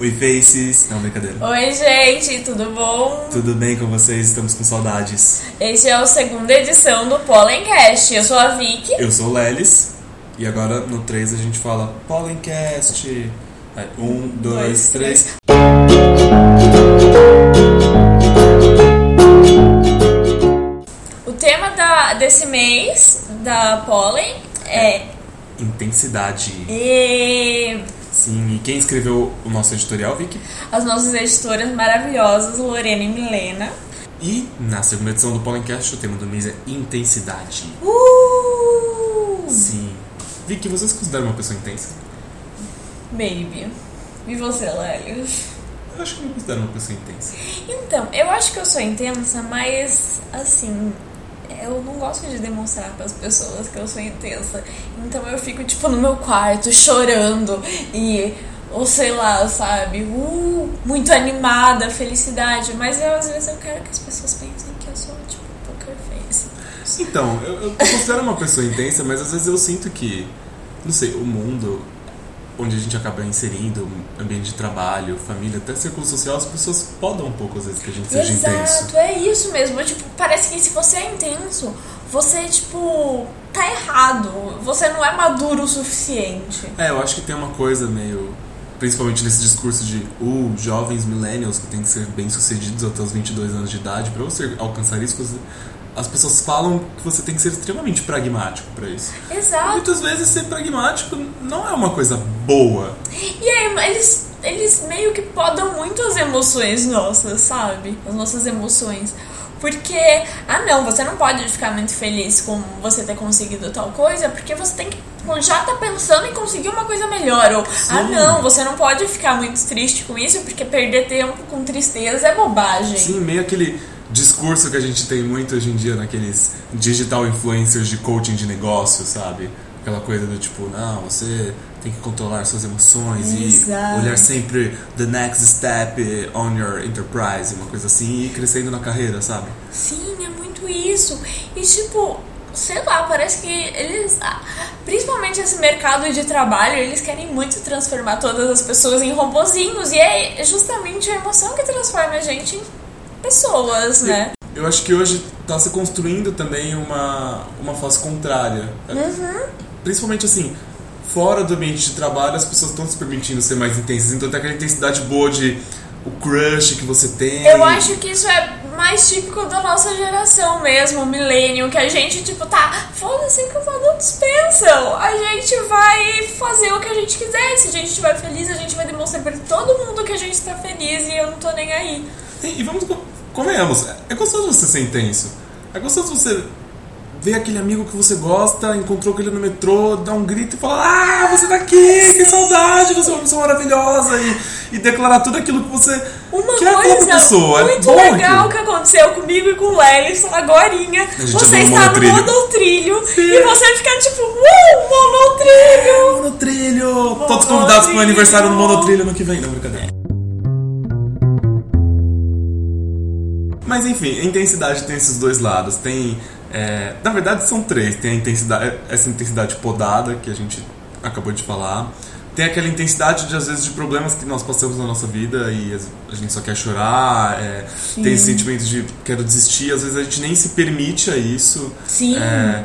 Oi, Faces. Não, brincadeira. Oi, gente, tudo bom? Tudo bem com vocês? Estamos com saudades. Este é a segunda edição do Pollencast. Eu sou a Vicky. Eu sou o Lelis. E agora no 3 a gente fala Pollencast. Aí, um, dois, Dois, três. O tema da, desse mês da Pollen é. Intensidade. E Sim, e quem escreveu o nosso editorial, Vicky? as nossas editoras maravilhosas, Lorena e Milena. E na segunda edição do Pollencast, o tema do mês é intensidade. Uh! Sim. Vicky, você se considera uma pessoa intensa? Baby. E você, Lélio? Eu acho que eu me considero uma pessoa intensa. Então, eu acho que eu sou intensa, mas assim, eu não gosto de demonstrar para as pessoas que eu sou intensa. Então eu fico tipo no meu quarto chorando e ou sei lá, sabe, uh, muito animada, felicidade, mas eu às vezes eu quero que as pessoas pensem que eu sou tipo poker face. Então, eu, eu considero uma pessoa intensa, mas às vezes eu sinto que, não sei, o mundo onde a gente acaba inserindo, ambiente de trabalho, família, até círculo social, as pessoas podam um pouco às vezes que a gente seja intenso. Exato, é isso mesmo. Tipo, parece que se você é intenso, você tipo tá errado. Você não é maduro o suficiente. É, eu acho que tem uma coisa meio. Principalmente nesse discurso de uh, jovens millennials que tem que ser bem-sucedidos até os 22 anos de idade. Pra você alcançar isso, você- as pessoas falam que você tem que ser extremamente pragmático pra isso. Exato. muitas vezes ser pragmático não é uma coisa boa. E aí, eles, eles meio que podam muito as emoções nossas, sabe? As nossas emoções. Porque, ah não, você não pode ficar muito feliz com você ter conseguido tal coisa, porque você tem que já tá pensando em conseguir uma coisa melhor. Ou, ah Sim. não, você não pode ficar muito triste com isso, porque perder tempo com tristeza é bobagem. Sim, meio aquele discurso que a gente tem muito hoje em dia naqueles digital influencers de coaching de negócio, sabe? Aquela coisa do tipo, não, você tem que controlar suas emoções Exato. e olhar sempre the next step on your enterprise, uma coisa assim, e crescendo na carreira, sabe? Sim, é muito isso. E tipo, sei lá, parece que eles. ah, Principalmente esse mercado de trabalho, eles querem muito transformar todas as pessoas em robozinhos. E é justamente a emoção que transforma a gente em pessoas, né? Eu acho que hoje está se construindo também uma, uma face contrária. Principalmente assim, fora do ambiente de trabalho, as pessoas estão se permitindo ser mais intensas. Então tem aquela intensidade boa de o crush que você tem. Eu acho que isso é mais típico da nossa geração mesmo, milênio, que a gente, tipo, tá, foda-se que os adultos pensam. A gente vai fazer o que a gente quiser. Se a gente estiver feliz, a gente vai demonstrar pra todo mundo que a gente tá feliz e eu não tô nem aí. E, e vamos, convenhamos, é gostoso você ser intenso. É gostoso você ver aquele amigo que você gosta, encontrou com ele no metrô, dar um grito e falar: Ah, você tá aqui, que saudade, você é uma pessoa maravilhosa. E, e declarar tudo aquilo que você Uma quer pra coisa pessoa. muito é legal que aconteceu comigo e com o Lelis agorinha. Você está no monotrilho. monotrilho Sim. e você fica tipo, uh, monotrilho! Monotrilho! Todos convidados pro meu aniversário no monotrilho ano que vem. Não, brincadeira. Mas enfim, a intensidade tem esses dois lados. Tem. é, na verdade são três. Tem a intensidade, essa intensidade podada que a gente acabou de falar. Tem aquela intensidade de às vezes de problemas que nós passamos na nossa vida e a gente só quer chorar. é, tem esse sentimento de quero desistir. Às vezes a gente nem se permite a isso. Sim. É,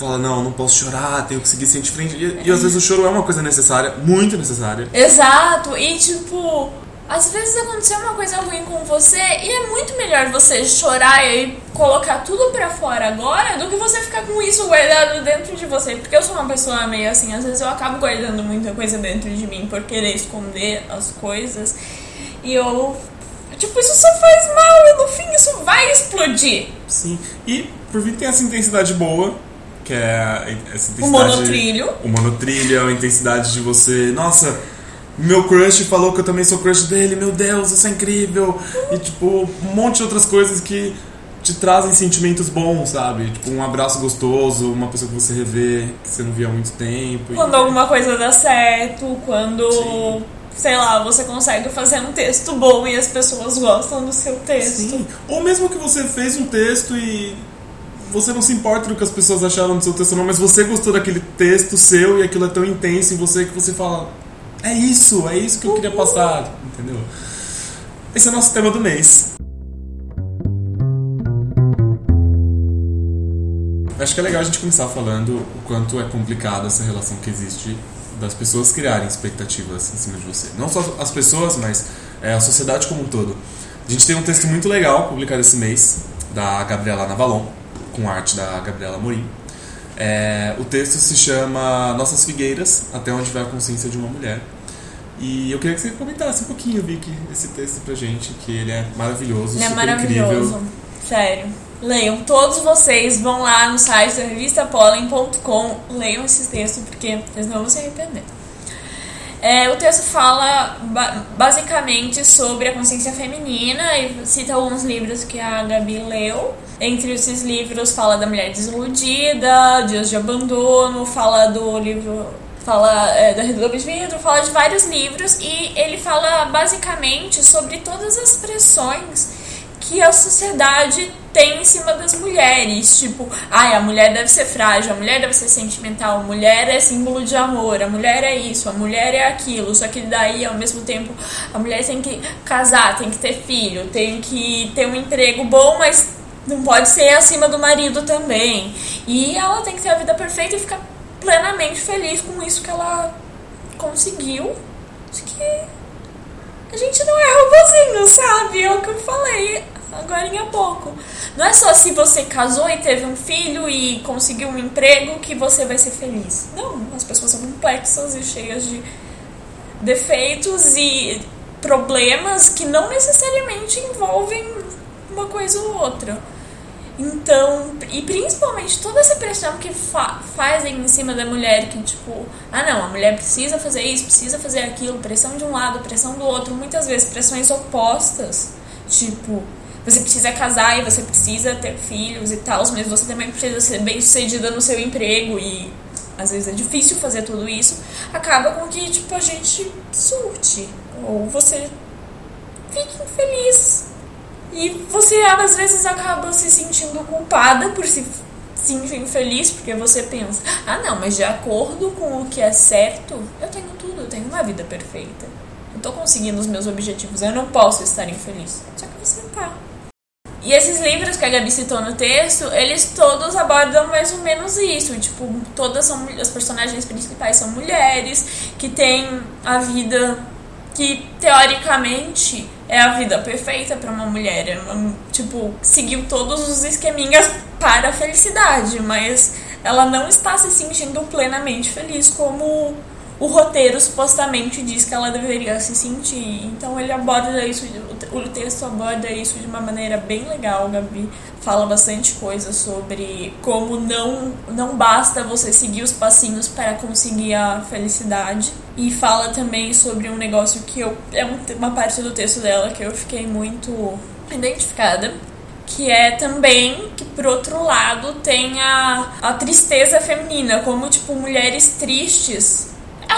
fala, não, não posso chorar, tenho que seguir sem de frente. E, e às vezes o choro é uma coisa necessária, muito necessária. Exato, e tipo, às vezes aconteceu uma coisa ruim com você e é muito melhor você chorar e colocar tudo pra fora agora do que você ficar com isso guardado dentro de você. Porque eu sou uma pessoa meio assim, às vezes eu acabo guardando muita coisa dentro de mim por querer esconder as coisas e eu. Tipo, isso só faz mal e no fim isso vai explodir. Sim. E por fim tem essa intensidade boa, que é essa intensidade. O monotrilho. O monotrilho é a intensidade de você. Nossa, meu crush falou que eu também sou crush dele, meu Deus, isso é incrível. E tipo, um monte de outras coisas que te trazem sentimentos bons, sabe? Tipo, um abraço gostoso, uma pessoa que você revê, que você não via há muito tempo. Quando alguma coisa dá certo, quando, Sim. sei lá, você consegue fazer um texto bom e as pessoas gostam do seu texto. Sim. Ou mesmo que você fez um texto e você não se importa do que as pessoas acharam do seu texto, não, mas você gostou daquele texto seu e aquilo é tão intenso em você que você fala. É isso, é isso que eu queria passar, entendeu? Esse é o nosso tema do mês. Acho que é legal a gente começar falando o quanto é complicada essa relação que existe das pessoas criarem expectativas em cima de você. Não só as pessoas, mas é, a sociedade como um todo. A gente tem um texto muito legal publicado esse mês, da Gabriela Navalon, com arte da Gabriela Morim. É, o texto se chama Nossas Figueiras, Até Onde Vai a Consciência de uma Mulher. E eu queria que você comentasse um pouquinho, Vicky, esse texto pra gente, que ele é maravilhoso, Ele é maravilhoso. incrível. Sério. Leiam, todos vocês vão lá no site da revistapollen.com, leiam esse texto porque vocês não vão se arrepender. É, o texto fala ba- basicamente sobre a consciência feminina e cita alguns livros que a Gabi leu. Entre esses livros fala da mulher desiludida, Dias de abandono, fala do livro fala é, da Redoma de Vidro, fala de vários livros e ele fala basicamente sobre todas as pressões que a sociedade tem em cima das mulheres. Tipo, ai, a mulher deve ser frágil, a mulher deve ser sentimental, a mulher é símbolo de amor, a mulher é isso, a mulher é aquilo. Só que daí, ao mesmo tempo, a mulher tem que casar, tem que ter filho, tem que ter um emprego bom, mas não pode ser acima do marido também. E ela tem que ter a vida perfeita e ficar plenamente feliz com isso que ela conseguiu. Acho que a gente não é robozinho, sabe? É o que eu falei agora em pouco. Não é só se você casou e teve um filho e conseguiu um emprego que você vai ser feliz. Não, as pessoas são complexas e cheias de defeitos e problemas que não necessariamente envolvem uma coisa ou outra. Então, e principalmente toda essa pressão que fa fazem em cima da mulher, que tipo, ah não, a mulher precisa fazer isso, precisa fazer aquilo, pressão de um lado, pressão do outro, muitas vezes pressões opostas, tipo, você precisa casar e você precisa ter filhos e tal, mas você também precisa ser bem sucedida no seu emprego e às vezes é difícil fazer tudo isso, acaba com que tipo a gente surte ou você fique infeliz e você às vezes acaba se sentindo culpada por se sentir infeliz porque você pensa, ah não, mas de acordo com o que é certo, eu tenho tudo, eu tenho uma vida perfeita. Eu tô conseguindo os meus objetivos, eu não posso estar infeliz. Só que você tá. E esses livros que a Gabi citou no texto, eles todos abordam mais ou menos isso. Tipo, todas são as personagens principais são mulheres que têm a vida que teoricamente é a vida perfeita para uma mulher. É tipo, seguiu todos os esqueminhas para a felicidade, mas ela não está se sentindo plenamente feliz como o roteiro supostamente diz que ela deveria se sentir. Então ele aborda isso, o texto aborda isso de uma maneira bem legal, Gabi. Fala bastante coisa sobre como não, não basta você seguir os passinhos para conseguir a felicidade. E fala também sobre um negócio que eu. É um- uma parte do texto dela que eu fiquei muito identificada. Que é também que, por outro lado, tem a, a tristeza feminina, como, tipo, mulheres tristes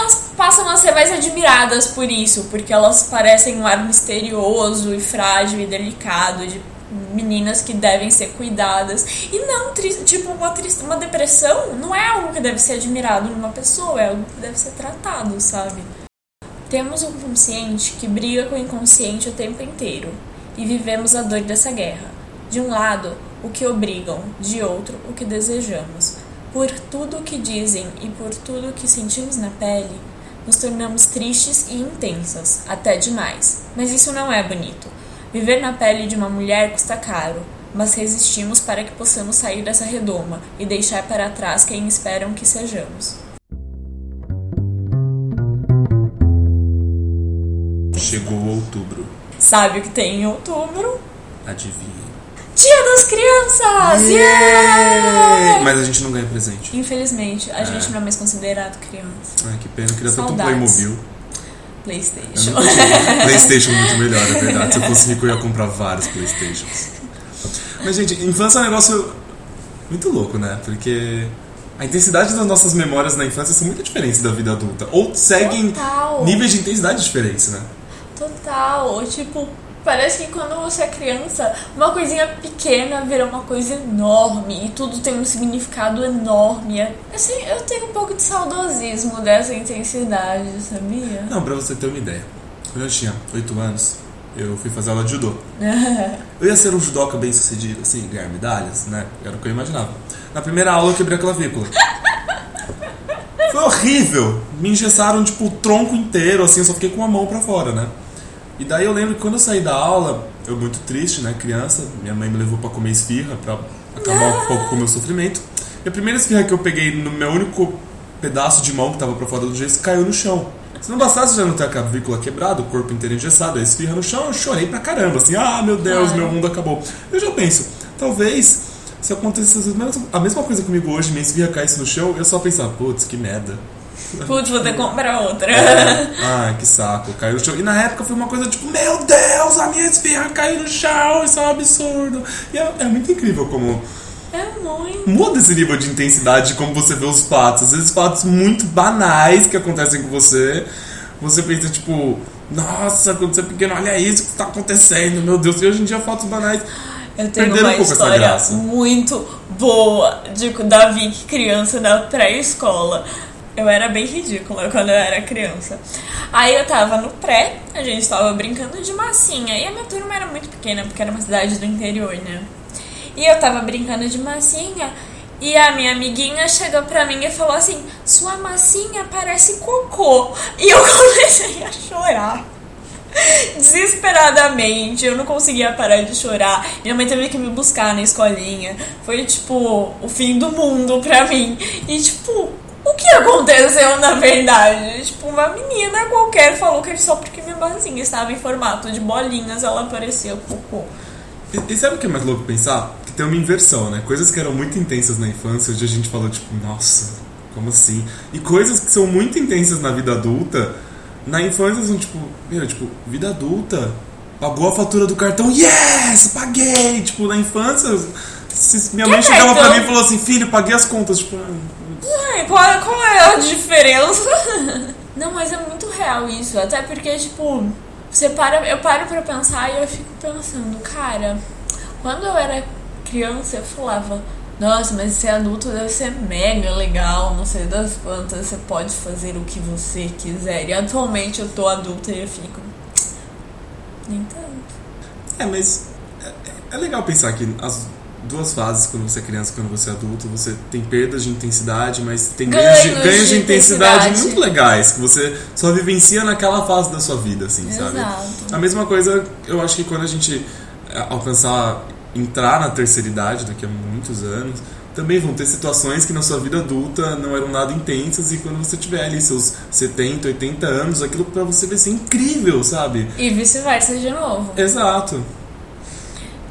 elas passam a ser mais admiradas por isso, porque elas parecem um ar misterioso e frágil e delicado de meninas que devem ser cuidadas. E não, tipo, uma, tris- uma depressão não é algo que deve ser admirado numa pessoa, é algo que deve ser tratado, sabe? Temos um consciente que briga com o inconsciente o tempo inteiro e vivemos a dor dessa guerra. De um lado, o que obrigam, de outro, o que desejamos. Por tudo o que dizem e por tudo o que sentimos na pele, nos tornamos tristes e intensas, até demais. Mas isso não é bonito. Viver na pele de uma mulher custa caro, mas resistimos para que possamos sair dessa redoma e deixar para trás quem esperam que sejamos. Chegou outubro. Sabe o que tem em outubro? Adivinha. Dia das Crianças! Yeah! Mas a gente não ganha presente. Infelizmente, a gente não é mais considerado criança. Ai, que pena, eu queria tanto um Saudades. Playmobil. Playstation. Playstation é muito melhor, é verdade. Se eu fosse rico, eu ia comprar vários Playstations. Mas, gente, infância é um negócio muito louco, né? Porque a intensidade das nossas memórias na infância são muito diferentes da vida adulta. Ou seguem Total. níveis de intensidade diferentes, né? Total. Ou, Tipo, Parece que quando você é criança, uma coisinha pequena vira uma coisa enorme e tudo tem um significado enorme. Assim, eu tenho um pouco de saudosismo dessa intensidade, sabia? Não, pra você ter uma ideia. Quando eu tinha 8 anos, eu fui fazer aula de judô. Eu ia ser um judoca bem sucedido, assim, ganhar medalhas, né? Era o que eu imaginava. Na primeira aula eu quebrei a clavícula. Foi horrível! Me engessaram, tipo, o tronco inteiro, assim, eu só fiquei com a mão pra fora, né? E daí eu lembro que quando eu saí da aula, eu muito triste, né, criança, minha mãe me levou pra comer esfirra, pra acabar um pouco com o meu sofrimento. E a primeira esfirra que eu peguei no meu único pedaço de mão que tava pra fora do gesso caiu no chão. Se não bastasse já não ter a clavícula quebrada, o corpo inteiro engessado, a esfirra no chão, eu chorei pra caramba, assim, ah, meu Deus, meu mundo acabou. Eu já penso, talvez se acontecesse a mesma- a mesma coisa comigo hoje, minha esfirra caísse no chão, eu só pensava, putz, que merda. Putz, vou ter que comprar outra. Ai, que saco, caiu no chão. E na época foi uma coisa tipo, meu Deus, a minha esfirra caiu no chão, isso é um absurdo. E é, é muito incrível como É muito. muda esse nível de intensidade de como você vê os fatos. Às vezes fatos muito banais que acontecem com você, você pensa tipo, nossa, quando você é pequeno, olha isso que está acontecendo, meu Deus. E hoje em dia fatos banais Eu tenho Perderam uma um história muito boa de da Vicky criança na pré-escola. Eu era bem ridícula quando eu era criança. Aí eu tava no pré, a gente tava brincando de massinha. E a minha turma era muito pequena, porque era uma cidade do interior, né? E eu tava brincando de massinha. E a minha amiguinha chegou pra mim e falou assim: Sua massinha parece cocô. E eu comecei a chorar desesperadamente. Eu não conseguia parar de chorar. Minha mãe teve que me buscar na escolinha. Foi tipo o fim do mundo pra mim. E tipo, o que aconteceu na verdade? Tipo, uma menina qualquer falou que só porque minha mãozinha estava em formato de bolinhas ela parecia cocô. E, e sabe o que é mais louco pensar? Que tem uma inversão, né? Coisas que eram muito intensas na infância, hoje a gente falou, tipo, nossa, como assim? E coisas que são muito intensas na vida adulta, na infância são tipo, meu, tipo, vida adulta, pagou a fatura do cartão, yes, paguei! Tipo, na infância, se minha Que mãe chegava pra cartão? mim e falou assim, filho, paguei as contas, tipo, Ai, qual, qual é a diferença? Não, mas é muito real isso. Até porque, tipo, você para, eu paro pra pensar e eu fico pensando, cara, quando eu era criança eu falava, nossa, mas ser adulto deve ser mega legal, não sei das quantas, você pode fazer o que você quiser. E atualmente eu tô adulta e eu fico. Nem tanto. É, mas é, é legal pensar que as duas fases, quando você é criança e quando você é adulto, você tem perdas de intensidade, mas tem ganhos, de, Ganhos ganhos de de intensidade, intensidade. muito legais, que você só vivencia naquela fase da sua vida, assim, sabe? Exato. A mesma coisa, eu acho que quando a gente é, alcançar, entrar na terceira idade, daqui a muitos anos, também vão ter situações que na sua vida adulta não eram nada intensas e quando você tiver ali seus 70, 80 anos, aquilo pra você vai ser incrível, sabe? E vice-versa de novo. Exato.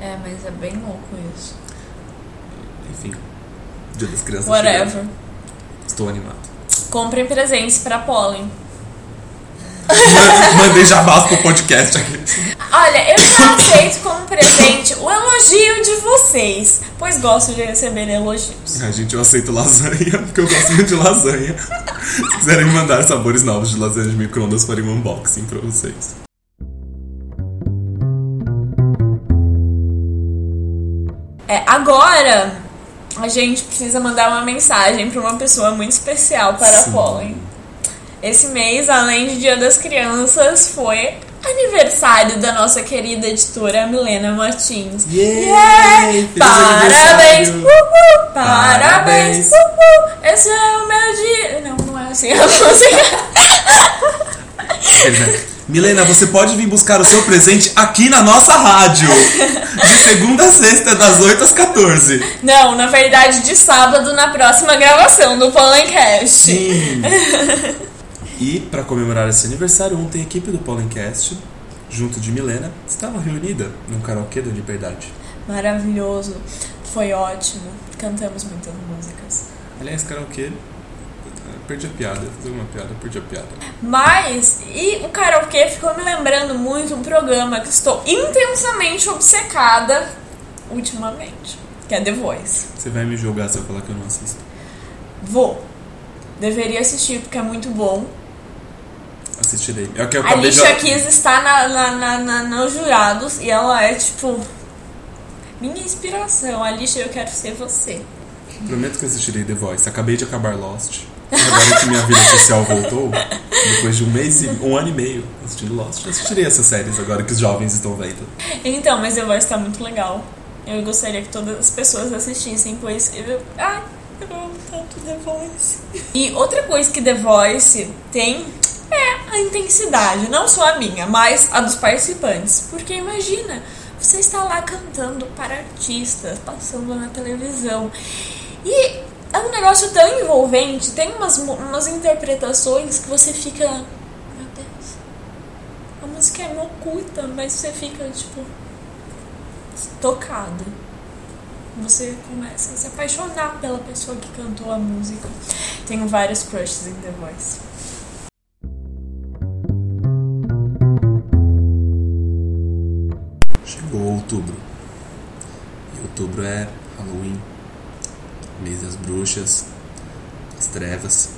É, mas é bem louco isso. Enfim, Dia das Crianças. Whatever. chegando. Estou animado. Comprem presentes pra Pollen. Ma- Mandei jabás pro podcast aqui. Olha, eu já aceito como presente o elogio de vocês, pois gosto de receber elogios. A gente, eu aceito lasanha, porque eu gosto muito de lasanha. Se quiserem mandar sabores novos de lasanha de micro-ondas, farei um unboxing pra vocês. É, agora a gente precisa mandar uma mensagem para uma pessoa muito especial para a Sim. Pollen. Esse mês, além de Dia das Crianças, foi aniversário da nossa querida editora Milena Martins. Yay! Feliz Parabéns! Uhul! Parabéns! Parabéns! Uhul! Esse é o meu dia. Não, não é assim a música. Milena, você pode vir buscar o seu presente aqui na nossa rádio. De segunda a sexta, das 8 às 14. Não, na verdade, de sábado, na próxima gravação do Pollencast. Sim. E para comemorar esse aniversário, ontem a equipe do Pollencast, junto de Milena, estava reunida num karaokê da Liberdade. Maravilhoso. Foi ótimo. Cantamos muitas músicas. Aliás, karaokê, perdi a piada, fazer uma piada, perdi a piada. Mas, e o karaokê ficou me lembrando muito um programa que estou intensamente obcecada ultimamente, que é The Voice. Você vai me julgar se eu falar que eu não assisto. Vou. Deveria assistir porque é muito bom. Assistirei. É o que eu A acabei de... Alicia Keys está na, na, na, na- nos jurados e ela é tipo. Minha inspiração. Alicia, eu quero ser você. Prometo que assistirei The Voice. Acabei de acabar Lost. Agora que minha vida social voltou, depois de um mês e um ano e meio assistindo Lost, assistirei essas séries agora que os jovens estão vendo. Então, mas The Voice tá muito legal. Eu gostaria que todas as pessoas assistissem, pois eu. Ai, eu amo tanto The Voice. E outra coisa que The Voice tem é a intensidade. Não só a minha, mas a dos participantes. Porque imagina, você está lá cantando para artistas, passando na televisão. E é um negócio tão envolvente, tem umas, umas interpretações que você fica. Meu Deus. A música é oculta, mas você fica, tipo, tocado. Você começa a se apaixonar pela pessoa que cantou a música. Tenho vários crushes em The Voice. Bruxas, das trevas.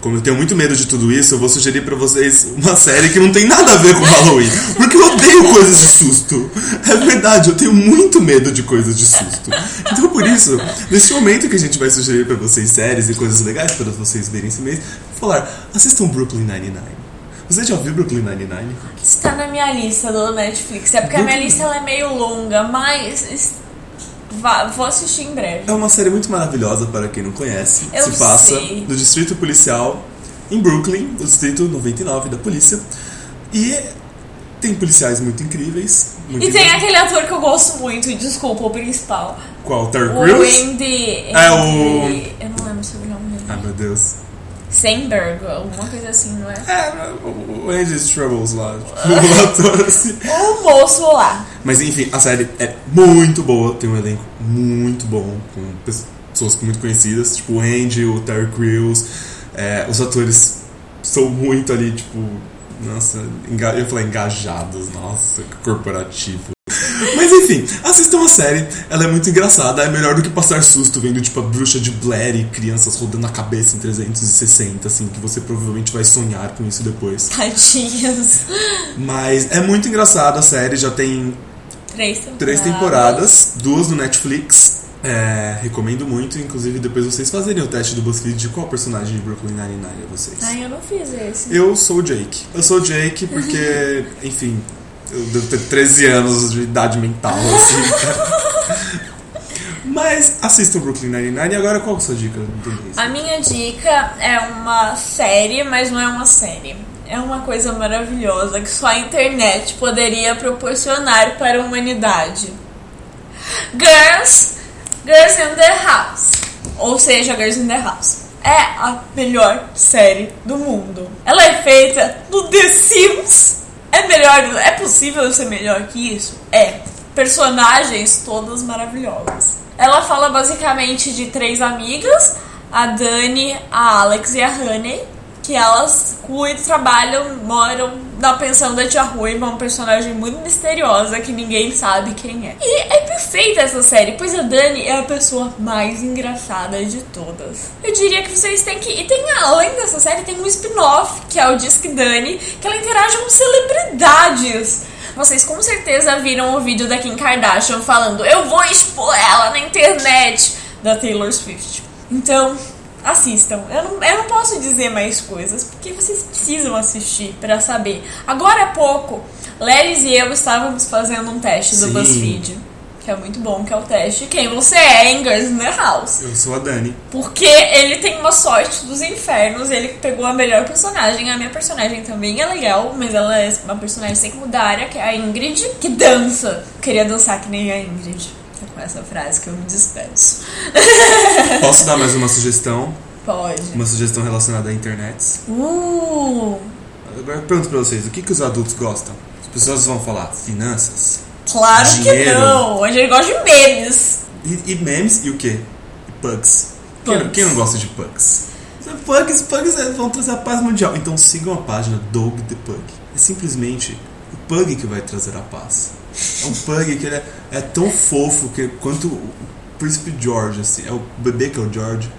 Como eu tenho muito medo de tudo isso, eu vou sugerir pra vocês uma série que não tem nada a ver com Halloween. Porque eu odeio coisas de susto. É verdade, eu tenho muito medo de coisas de susto. Então por isso, nesse momento que a gente vai sugerir pra vocês séries e coisas legais para vocês verem esse mês, vou falar, assistam Brooklyn Nine-Nine. Você já viu Brooklyn Nine-Nine? Está na minha lista do Netflix. É porque a minha lista ela é meio longa, mas vá- vou assistir em breve. É uma série muito maravilhosa para quem não conhece. Eu Se passa sei. no distrito policial em Brooklyn, o distrito 99 da polícia. E tem policiais muito incríveis. Muito E tem incríveis. aquele ator que eu gosto muito, desculpa, o principal. Qual? Terry O? Andy. É o- Andy- Eu não lembro sobre o nome dele. Ai meu Deus. Sandberg, alguma coisa assim, não é? É, o Andy's Troubles lá. Tipo, o ator assim. O moço lá. Mas enfim, a série é muito boa, tem um elenco muito bom, com pessoas muito conhecidas, tipo o Andy, o Terry Crews, é, os atores são muito ali, tipo, nossa, eu ia falar engajados, nossa, que corporativo. Mas enfim, assistam a série, ela é muito engraçada, é melhor do que passar susto vendo tipo a bruxa de Blair e crianças rodando a cabeça em 360, assim, que você provavelmente vai sonhar com isso depois. Tadinhas. Mas é muito engraçada a série, já tem Três temporadas. Três temporadas, duas no Netflix. É, recomendo muito, inclusive depois vocês fazerem o teste do BuzzFeed de qual personagem de Brooklyn Nine-Nine é vocês. Ai, eu não fiz esse. Eu sou o Jake. Eu sou o Jake porque, enfim, eu devo ter 13 anos de idade mental, assim. Mas assistam Brooklyn Nine-Nine e agora qual é a sua dica? A minha dica é uma série, mas não é uma série. É uma coisa maravilhosa que só a internet poderia proporcionar para a humanidade. Girls, Girls in the House. Ou seja, Girls in the House. É a melhor série do mundo. Ela é feita no The Sims. É melhor, é possível ser melhor que isso? É. Personagens todas maravilhosas. Ela fala basicamente de três amigas, a Dani, a Alex e a Honey, que elas cuidam, trabalham, moram na pensão da tia Ruiva, uma personagem muito misteriosa que ninguém sabe quem é. E é perfeita essa série, pois a Dani é a pessoa mais engraçada de todas. Eu diria que vocês têm que. E tem, além dessa série, tem um spin-off, que é o Disque Dani, que ela interage com celebridades. Vocês com certeza viram o vídeo da Kim Kardashian falando: Eu vou expor ela na internet da Taylor Swift. Então, assistam. Eu não, eu não posso dizer mais coisas porque vocês precisam assistir pra saber. Agora há pouco, Leris e eu estávamos fazendo um teste do Sim. BuzzFeed. Que é muito bom, que é o teste Quem você é em Girls in the House. Eu sou a Dani. Porque ele tem uma sorte dos infernos, ele pegou a melhor personagem. A minha personagem também é legal, mas ela é uma personagem secundária, que é a Ingrid, que dança. Queria dançar que nem a Ingrid. É com essa frase que eu me despeço. Posso dar mais uma sugestão? Pode. Uma sugestão relacionada à internet? Uh, Agora eu pergunto pra vocês, o que, que os adultos gostam? As pessoas vão falar finanças, claro que Dinheiro. não. A gente gosta de memes. E, e memes e o quê? E pugs. Quem, quem não gosta de pugs? Pugs, pugs é- vão trazer a paz mundial. Então sigam a página Dog the Pug. É simplesmente o pug que vai trazer a paz. É um pug que ele é, é tão fofo que, quanto o Príncipe George, assim. É o bebê que é o George.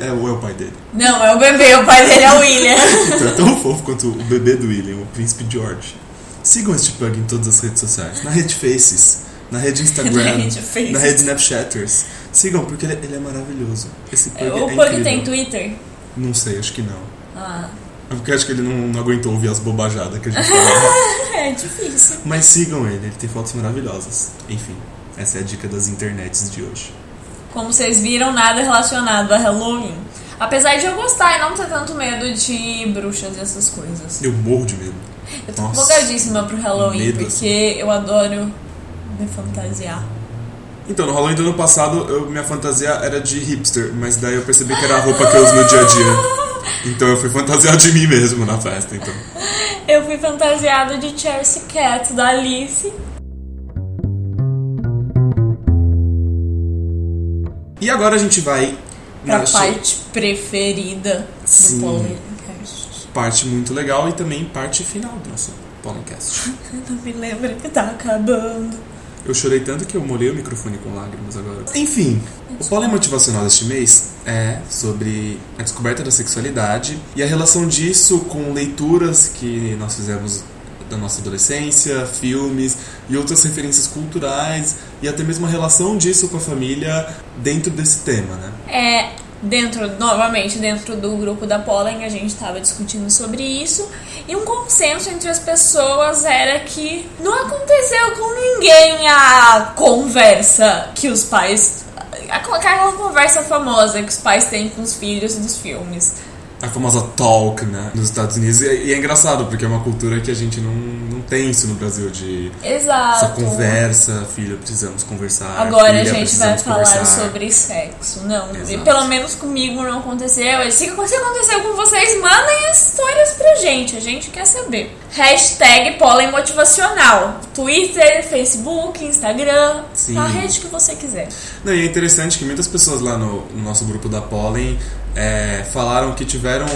É, ou é o pai dele? Não, é o bebê, o pai dele é o William. Então é tão fofo quanto o bebê do William, o príncipe George. Sigam este plug em todas as redes sociais. Na rede Faces, na rede Instagram, Na rede Faces. na rede Snapchatters. Sigam, porque ele, ele é maravilhoso. Esse plug é, o Pug incrível. tem Twitter? Não sei, acho que não. Ah, É porque acho que ele não, não aguentou ouvir as bobajadas que a gente falava. é difícil. Mas sigam ele, ele tem fotos maravilhosas. Enfim, essa é a dica das internets de hoje. Como vocês viram, nada relacionado a Halloween. Apesar de eu gostar e não ter tanto medo de bruxas e essas coisas. Eu morro de medo. Eu tô empolgadíssima pro Halloween, Medo, porque assim. eu adoro me fantasiar. Então, no Halloween do ano passado, eu, minha fantasia era de hipster, mas daí eu percebi que era a roupa que eu uso no dia a dia. Então eu fui fantasiar de mim mesmo na festa, então. Eu fui fantasiada de Chelsea Cat da Alice. E agora a gente vai Pra na parte preferida Sim. do Poltercast. parte muito legal e também parte final do nosso podcast. Não me lembra que tá acabando. Eu chorei tanto que eu molhei o microfone com lágrimas agora. Enfim, o pólen motivacional deste mês é sobre a descoberta da sexualidade e a relação disso com leituras que nós fizemos da nossa adolescência, filmes e outras referências culturais e até mesmo a relação disso com a família dentro desse tema, né? É, dentro, novamente, dentro do grupo da Pollen, a gente estava discutindo sobre isso. E um consenso entre as pessoas era que não aconteceu com ninguém a conversa que os pais. Aquela conversa famosa que os pais têm com os filhos dos filmes. A famosa talk, né, nos Estados Unidos. E é, e é engraçado, porque é uma cultura que a gente não, não tem isso no Brasil, de Exato. essa conversa, filho, precisamos conversar. Agora a filha, gente vai falar conversar. sobre sexo. Não, e pelo menos comigo não aconteceu. Se aconteceu com vocês, mandem as histórias pra gente. A gente quer saber. Hashtag pólen motivacional. Twitter, Facebook, Instagram. Sim. A rede que você quiser. Não, e é interessante que muitas pessoas lá no, no nosso grupo da Pollen é, falaram que tiveram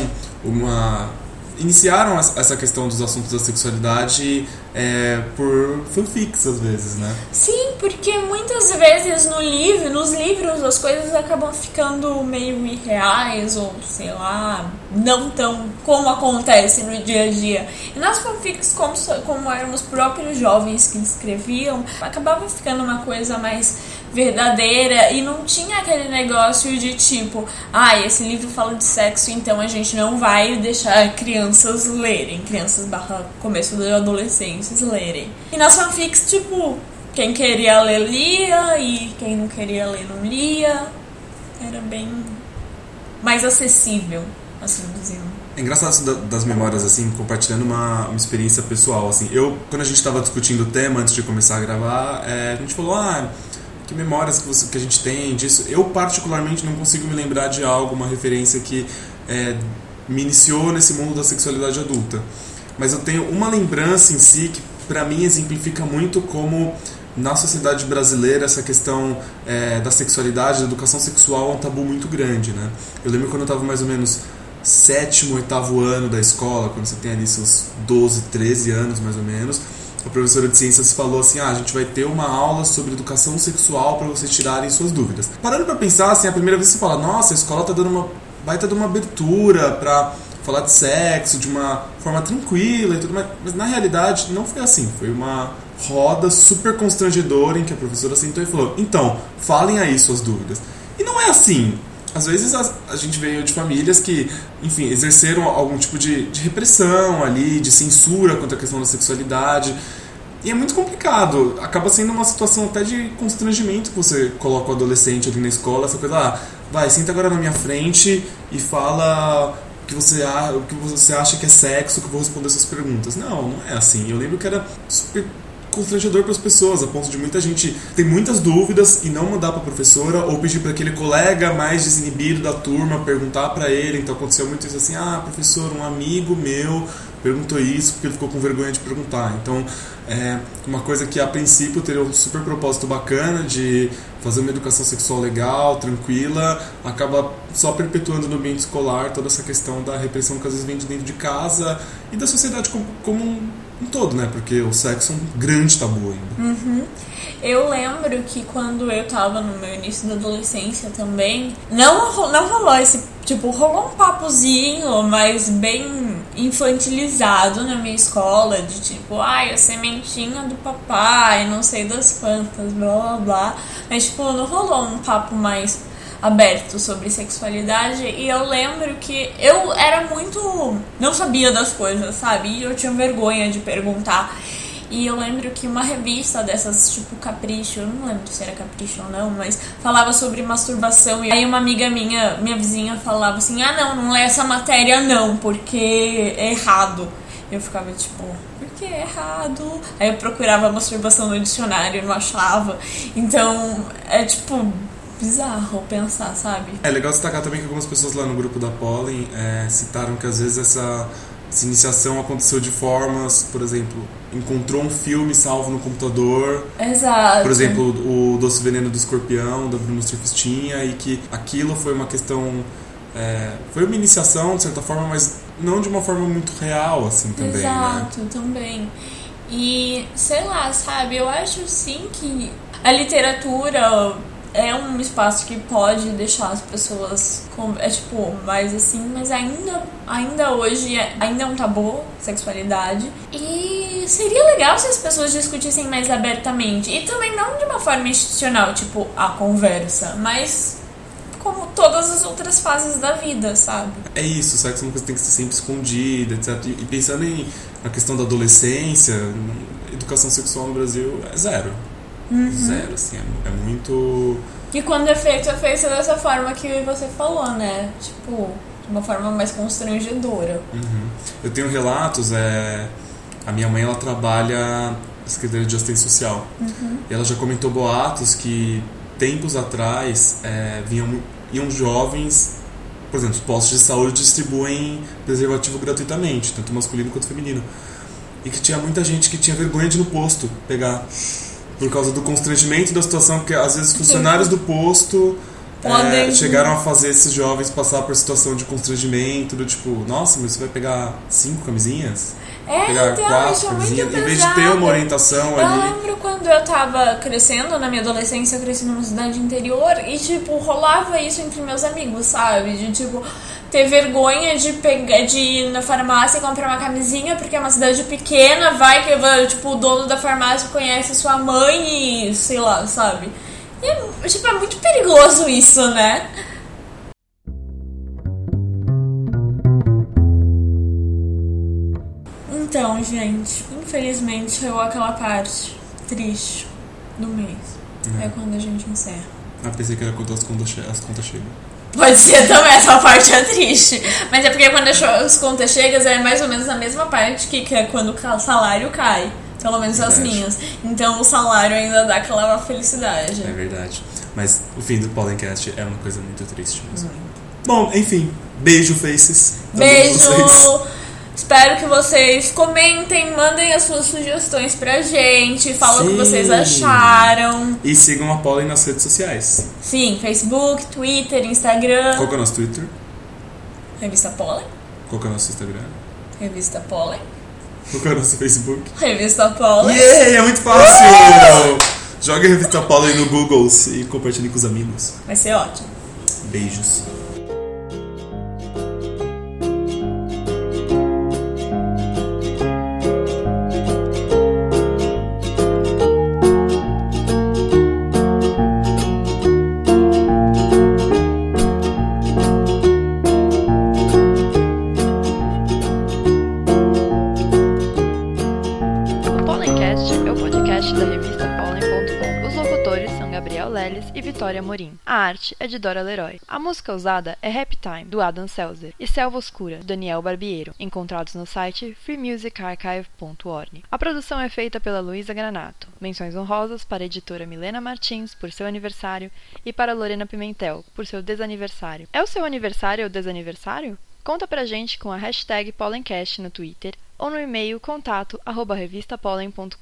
uma. Iniciaram essa questão dos assuntos da sexualidade é, por fanfics, às vezes, né? Sim, porque muitas vezes no livro, nos livros as coisas acabam ficando meio irreais ou sei lá, não tão como acontece no dia a dia. E nas fanfics, como, como eram os próprios jovens que escreviam, acabava ficando uma coisa mais verdadeira e não tinha aquele negócio de tipo, ah, esse livro fala de sexo, então a gente não vai deixar crianças lerem, crianças barra começo da adolescência lerem. E nas fanfics, tipo, quem queria ler lia e quem não queria ler não lia. Era bem mais acessível, assim dizendo. É engraçado isso da- das memórias, assim, compartilhando uma, uma experiência pessoal, assim. Eu, quando a gente estava discutindo o tema antes de começar a gravar, é, a gente falou, ah, que memórias que, você, que a gente tem disso. Eu, particularmente, não consigo me lembrar de algo, uma referência que é, me iniciou nesse mundo da sexualidade adulta. Mas eu tenho uma lembrança em si que, para mim, exemplifica muito como na sociedade brasileira essa questão é, da sexualidade, da educação sexual é um tabu muito grande, né? Eu lembro quando eu estava mais ou menos sétimo, oitavo ano da escola, quando você tem ali seus 12, 13 anos mais ou menos, a professora de ciências falou assim: ah, a gente vai ter uma aula sobre educação sexual para vocês tirarem suas dúvidas. Parando para pensar, assim, a primeira vez você fala: nossa, a escola tá dando uma baita de uma abertura para falar de sexo de uma forma tranquila e tudo mais, mas na realidade não foi assim, foi uma roda super constrangedora em que a professora sentou e falou: então, falem aí suas dúvidas. E não é assim. Às vezes a, a gente veio de famílias que, enfim, exerceram algum tipo de, de repressão ali, de censura contra a questão da sexualidade. E é muito complicado. Acaba sendo uma situação até de constrangimento que você coloca o adolescente ali na escola, essa coisa, ah, vai, senta agora na minha frente e fala o que você, o que você acha que é sexo, que eu vou responder suas perguntas. Não, não é assim. Eu lembro que era super constrangedor para as pessoas, a ponto de muita gente ter muitas dúvidas e não mandar para a professora ou pedir para aquele colega mais desinibido da turma perguntar para ele. Então aconteceu muito isso assim: ah, professor, um amigo meu perguntou isso porque ele ficou com vergonha de perguntar. Então, é uma coisa que a princípio teria um super propósito bacana de fazer uma educação sexual legal, tranquila, acaba só perpetuando no ambiente escolar toda essa questão da repressão que às vezes vem de dentro de casa e da sociedade como, como um um todo, né? Porque o sexo é um grande tabu ainda. Uhum. Eu lembro que quando eu tava no meu início da adolescência também, não, não rolou esse. Tipo, rolou um papozinho, mas bem infantilizado na minha escola, de tipo, ai, a sementinha do papai, não sei das quantas, blá blá blá. Mas, tipo, não rolou um papo mais aberto sobre sexualidade e eu lembro que eu era muito. não sabia das coisas, sabe? E eu tinha vergonha de perguntar. E eu lembro que uma revista dessas, tipo Capricho, eu não lembro se era Capricho ou não, mas falava sobre masturbação. E aí uma amiga minha, minha vizinha, falava assim: ah, não, não lê essa matéria não, porque é errado. Eu ficava tipo, por que é errado? Aí eu procurava masturbação no dicionário e não achava. Então, é tipo, bizarro pensar, sabe? É legal destacar também que algumas pessoas lá no grupo da Pollen é, citaram que às vezes essa, essa iniciação aconteceu de formas, por exemplo, encontrou um filme salvo no computador. Exato. Por exemplo, o Doce Veneno do Escorpião, da Bruno Surfistinha, e que aquilo foi uma questão. É, foi uma iniciação, de certa forma, mas não de uma forma muito real, assim, também. né? Exato, né? também. E, sei lá, sabe, eu acho sim que a literatura é um espaço que pode deixar as pessoas com, é tipo mais assim mas ainda ainda hoje é, ainda é um tabu sexualidade e seria legal se as pessoas discutissem mais abertamente e também não de uma forma institucional tipo a conversa mas como todas as outras fases da vida sabe É isso, sexo é uma coisa que tem que ser sempre escondida, etc. E pensando em, na questão da adolescência, educação sexual no Brasil é zero. Uhum. Zero, assim, é, é muito. e quando é feito é feito dessa forma que você falou né tipo de uma forma mais constrangedora Uhum. Eu tenho relatos, é, a minha mãe ela trabalha Secretaria de Assistência Social. E ela já comentou boatos que tempos atrás é, vinham, iam jovens, por exemplo, os postos de saúde distribuem preservativo gratuitamente, tanto masculino quanto feminino. E que tinha muita gente que tinha vergonha de ir no posto pegar. Por causa do constrangimento da situação, porque às vezes funcionários do posto é, chegaram a fazer esses jovens passar por situação de constrangimento, do tipo, nossa, mas você vai pegar cinco camisinhas? é pegar então quatro é camisinhas, em vez de ter uma orientação Eu ali. lembro quando eu tava crescendo, na minha adolescência, eu cresci numa cidade interior e, tipo, rolava isso entre meus amigos, sabe? De, tipo, ter vergonha de pegar, de ir na farmácia e comprar uma camisinha porque é uma cidade pequena, vai que, vai, tipo, o dono da farmácia conhece sua mãe e, sei lá, sabe? E, é, tipo, é muito perigoso isso, né? Então, gente, infelizmente chegou aquela parte triste do mês. É quando a gente encerra. Ah, pensei que era quando as contas, as contas chegam. Pode ser também, essa parte é triste. Mas é porque quando as contas chegam é mais ou menos a mesma parte que, é quando o salário cai. Pelo menos as Verdade. minhas. Então o salário ainda dá aquela felicidade. É verdade. Mas o fim do Pollencast é uma coisa muito triste mesmo. Bom, enfim. Beijo, faces. Beijo! Espero que vocês comentem, mandem as suas sugestões pra gente, falam o que vocês acharam. E sigam a Pollen nas redes sociais. Sim, Facebook, Twitter, Instagram. Qual que é o nosso Twitter? Revista Pollen. Qual que é o nosso Instagram? Revista Pollen. Qual que é o nosso Facebook? Revista Pollen. Yay! É muito fácil! Jogue a revista Pollen no Google e compartilhe com os amigos. Vai ser ótimo. Beijos. Vitória Morim. A arte é de Dora Leroy. A música usada é Rap Time, do Adam Selzer, e Selva Oscura, do Daniel Barbiero, encontrados no site freemusicarchive.org. A produção é feita pela Luísa Granato. Menções honrosas para a editora Milena Martins, por seu aniversário, e para Lorena Pimentel, por seu desaniversário. É o seu aniversário ou desaniversário? Conta pra gente com a hashtag Pollencast no Twitter ou no e-mail contato arroba revistapollen.com.